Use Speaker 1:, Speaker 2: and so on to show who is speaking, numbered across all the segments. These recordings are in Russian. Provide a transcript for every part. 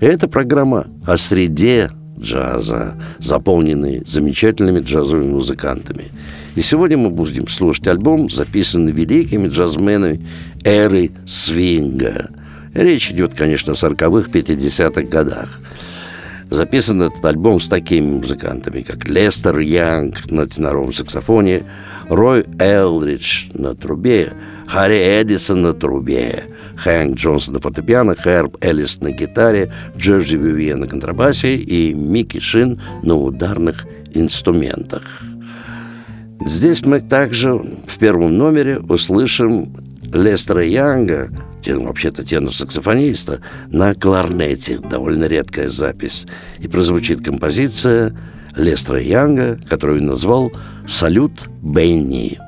Speaker 1: Это программа о среде джаза, заполненной замечательными джазовыми музыкантами. И сегодня мы будем слушать альбом, записанный великими джазменами эры свинга. Речь идет, конечно, о 40-х, 50-х годах. Записан этот альбом с такими музыкантами, как Лестер Янг на теноровом саксофоне, Рой Элридж на трубе, Харри Эдисон на трубе, Хэнк Джонсон на фортепиано, Хэрб Эллис на гитаре, Джорджи Вивье на контрабасе и Микки Шин на ударных инструментах. Здесь мы также в первом номере услышим Лестера Янга, вообще-то тенор-саксофониста, на кларнете, довольно редкая запись. И прозвучит композиция Лестера Янга, которую он назвал «Салют Бенни».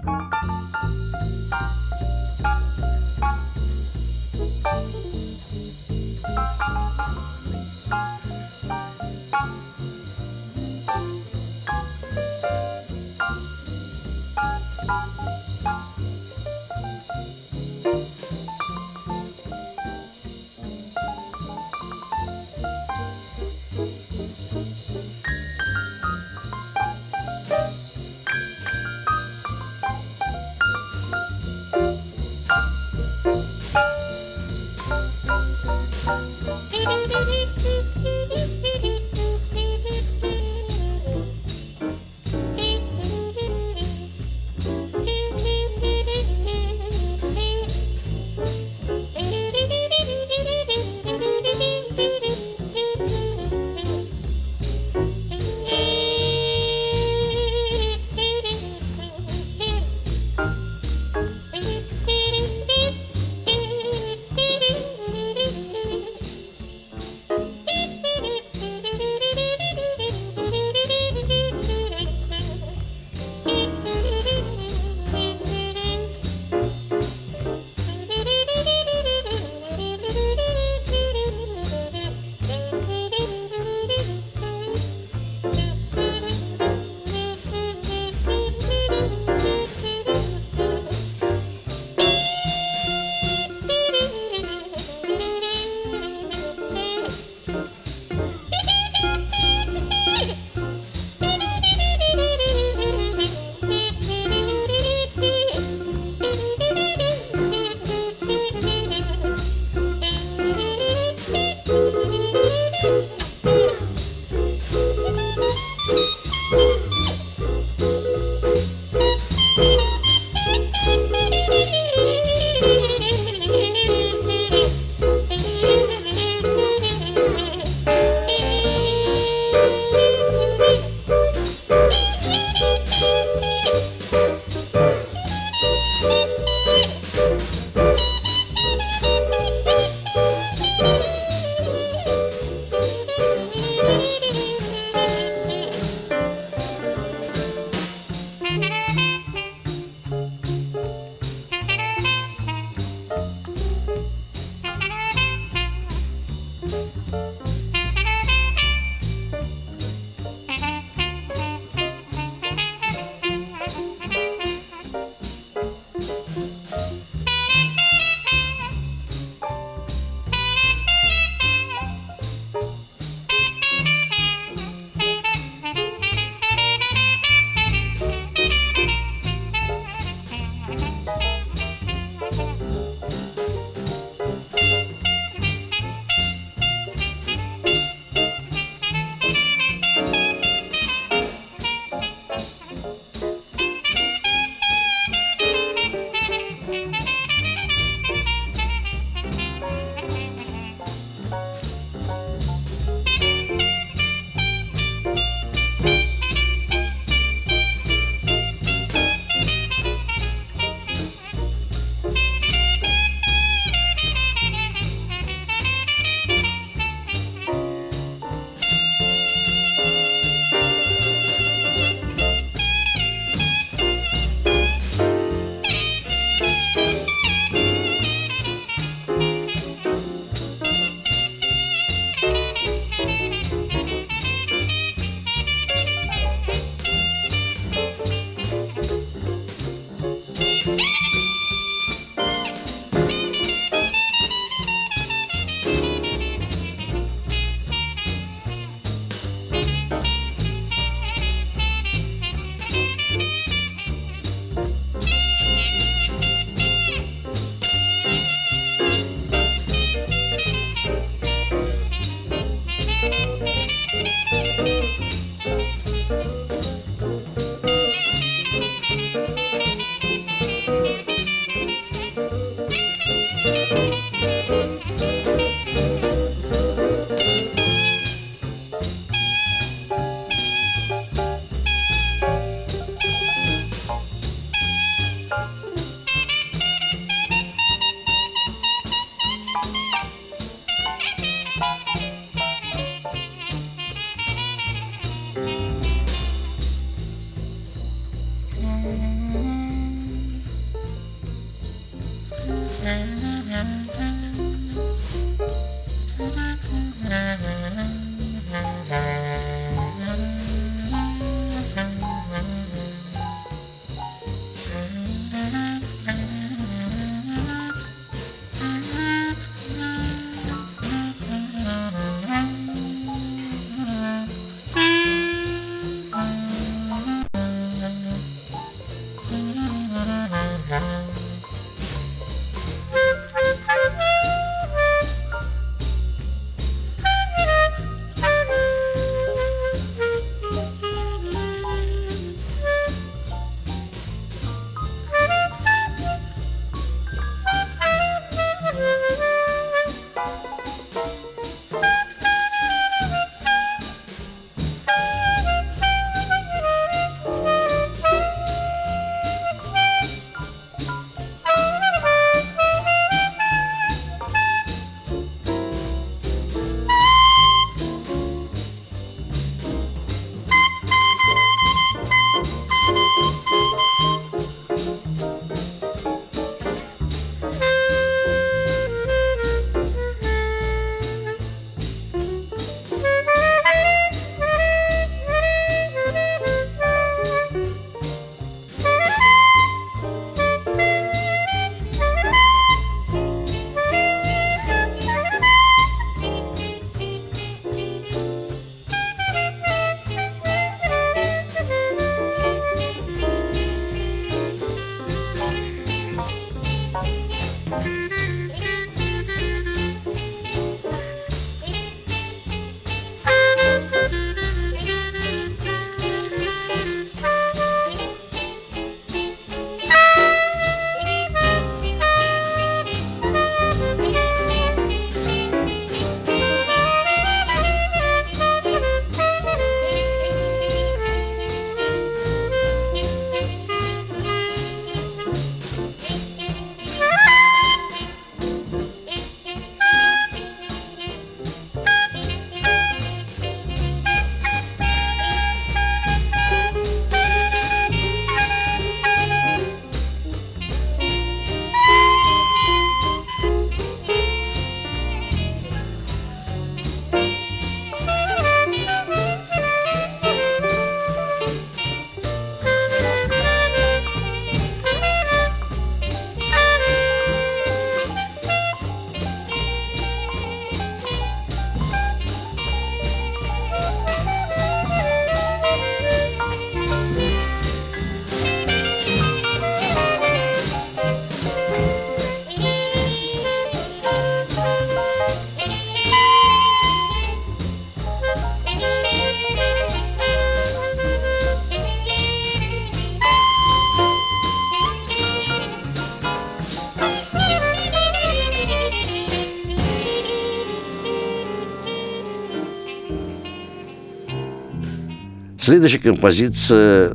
Speaker 1: Следующая композиция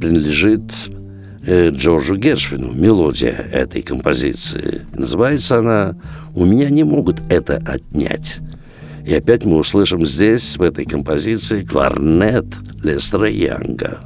Speaker 1: принадлежит э, Джорджу Гершвину, мелодия этой композиции. Называется она «У меня не могут это отнять». И опять мы услышим здесь, в этой композиции, кларнет Лестера Янга.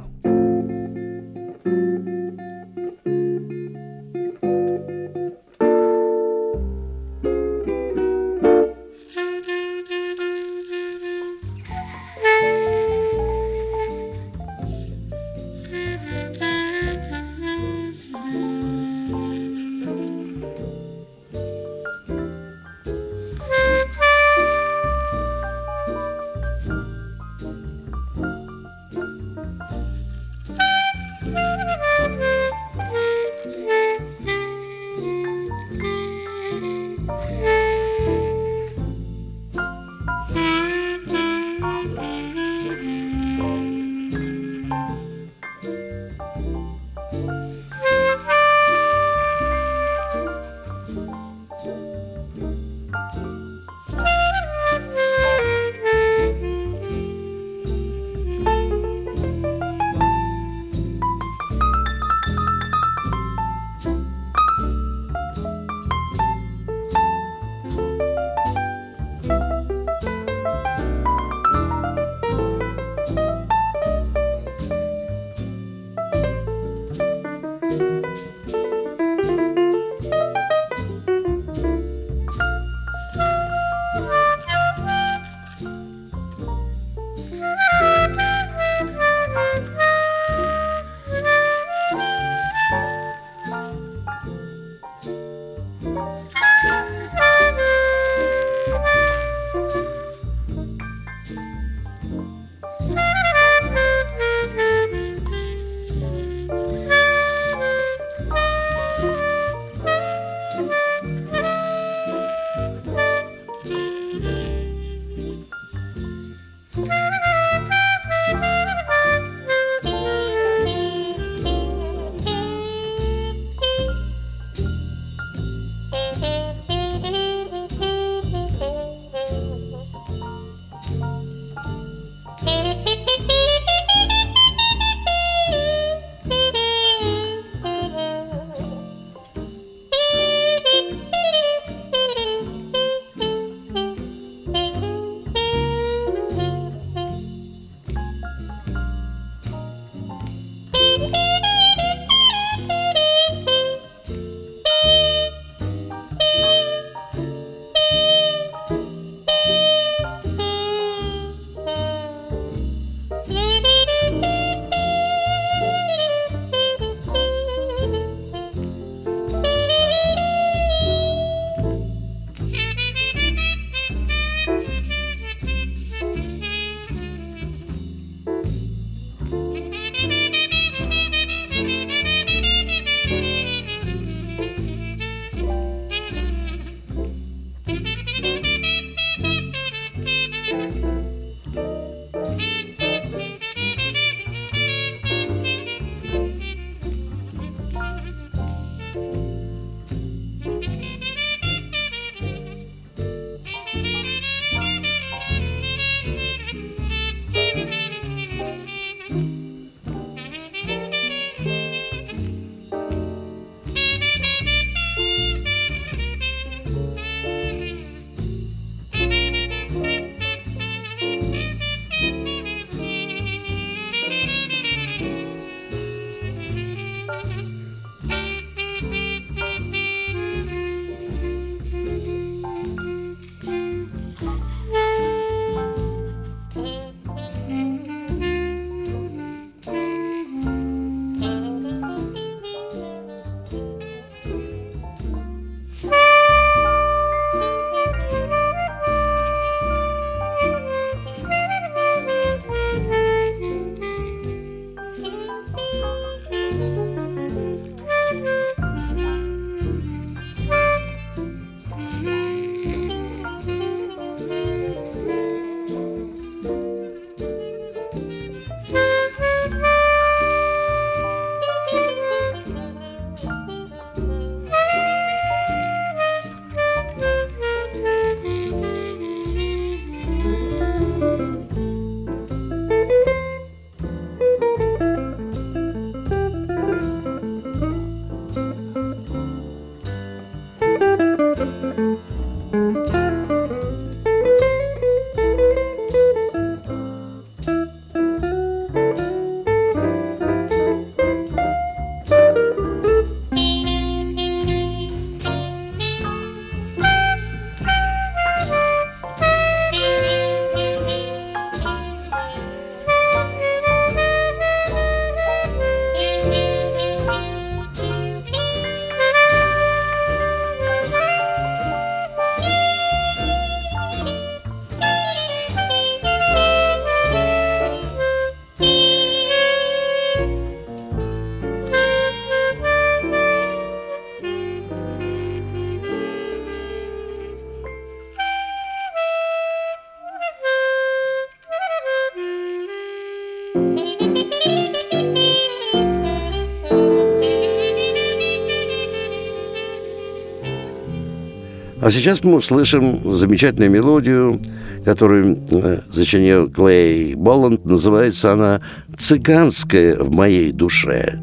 Speaker 1: А сейчас мы услышим замечательную мелодию, которую э, зачинил Клей Боланд. Называется она «Цыганская в моей душе».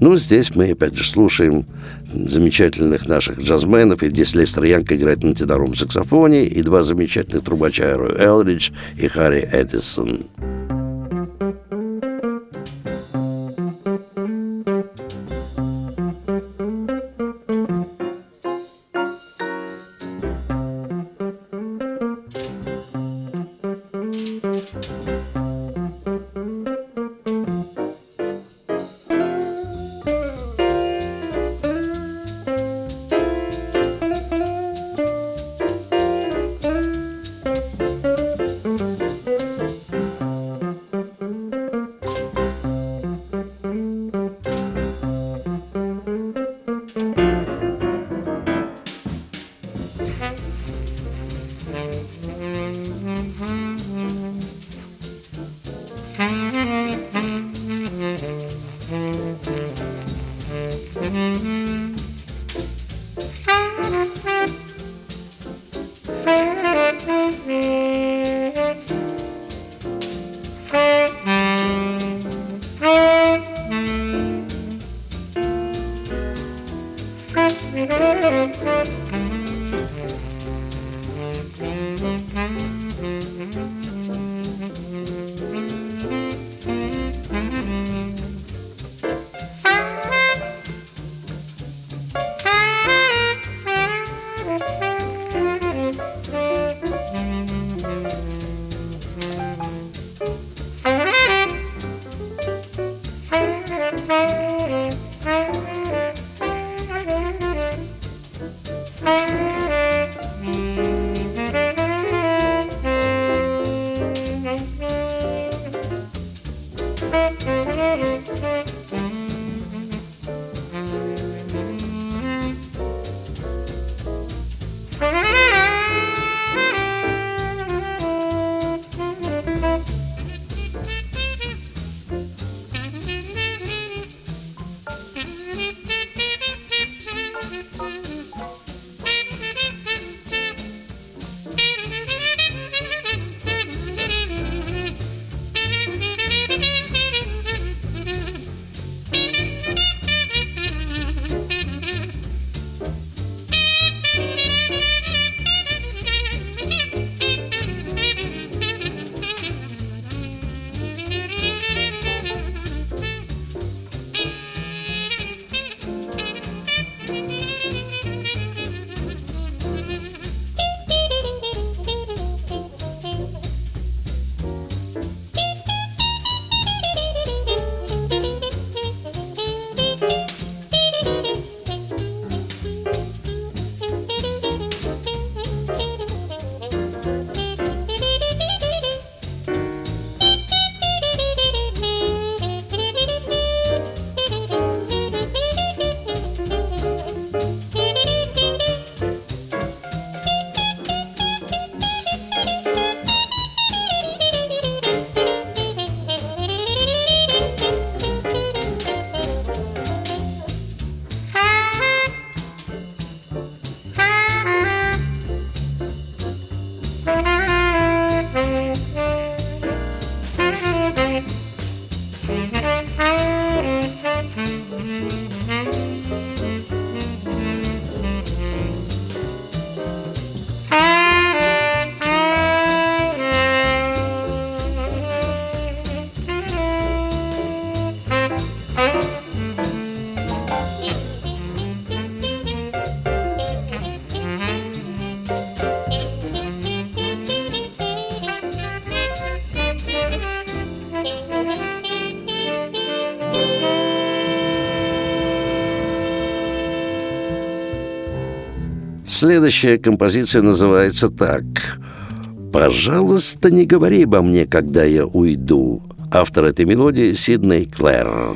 Speaker 1: Ну, здесь мы, опять же, слушаем замечательных наших джазменов. И здесь Лестер Янг играет на теноровом саксофоне, и два замечательных трубача Элридж и Харри Эдисон. Música Следующая композиция называется так. «Пожалуйста, не говори обо мне, когда я уйду». Автор этой мелодии Сидней Клэр.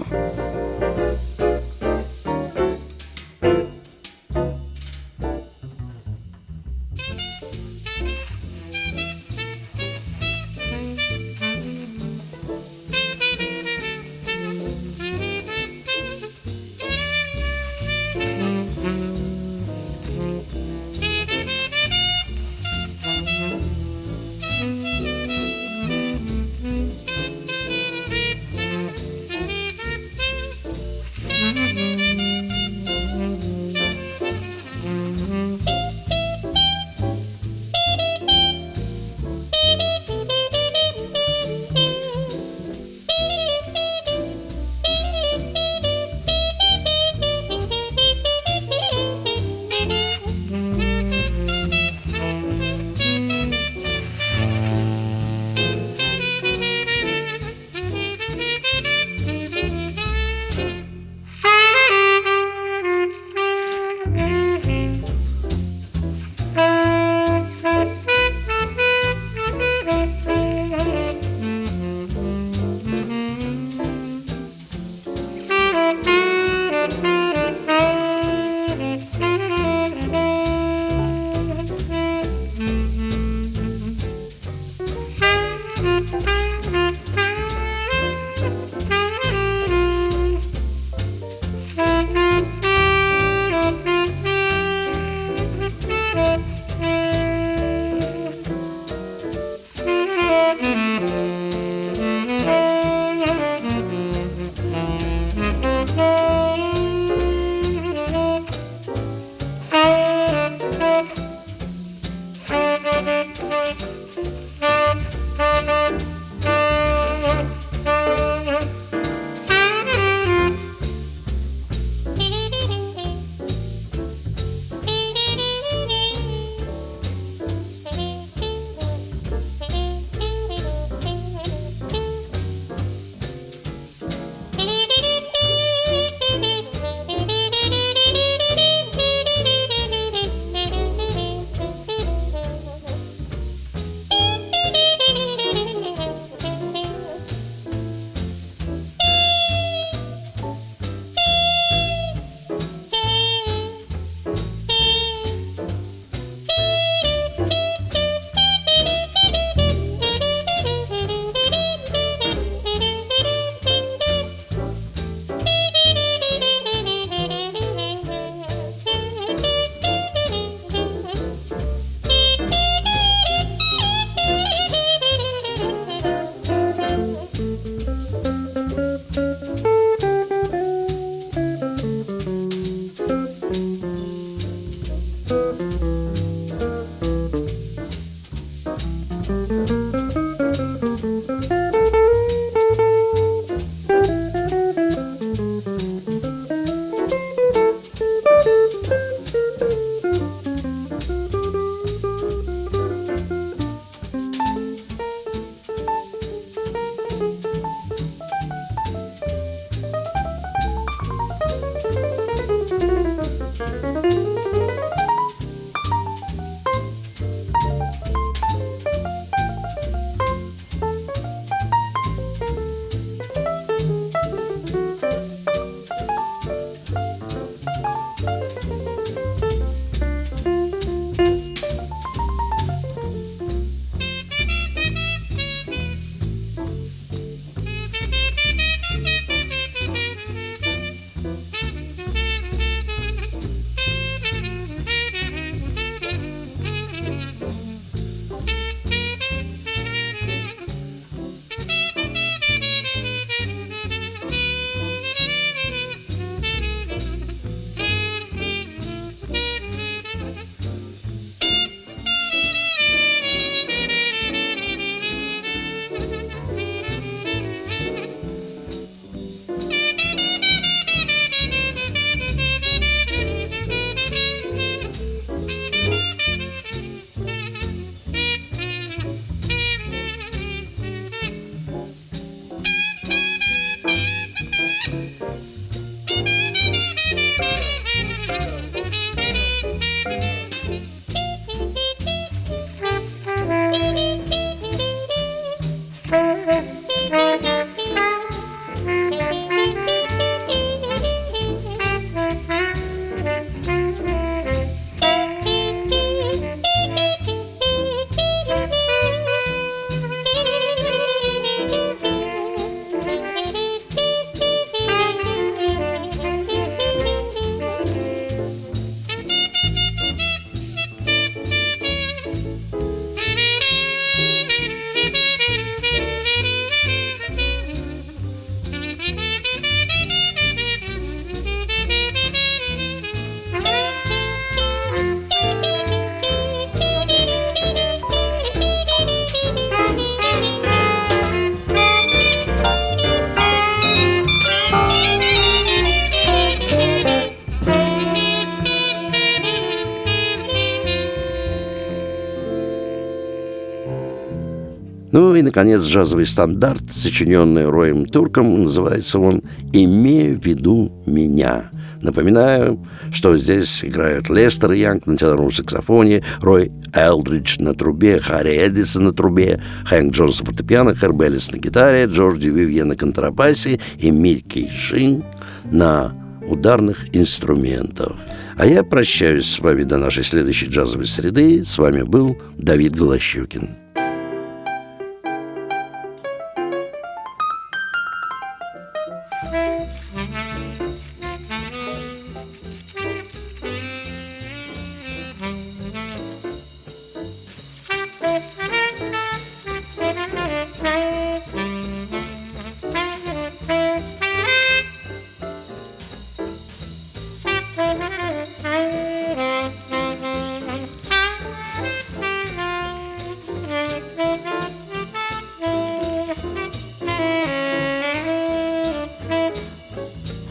Speaker 1: Наконец, джазовый стандарт, сочиненный Роем Турком, называется он «Имея в виду меня». Напоминаю, что здесь играют Лестер Янг на теноровом саксофоне, Рой Элдридж на трубе, Харри Эдисон на трубе, Хэнк Джонс на фортепиано, Херб Эллис на гитаре, Джорджи Вивье на контрабасе и Микки Шин на ударных инструментах. А я прощаюсь с вами до нашей следующей джазовой среды. С вами был Давид Голощукин.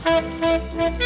Speaker 1: Thank you.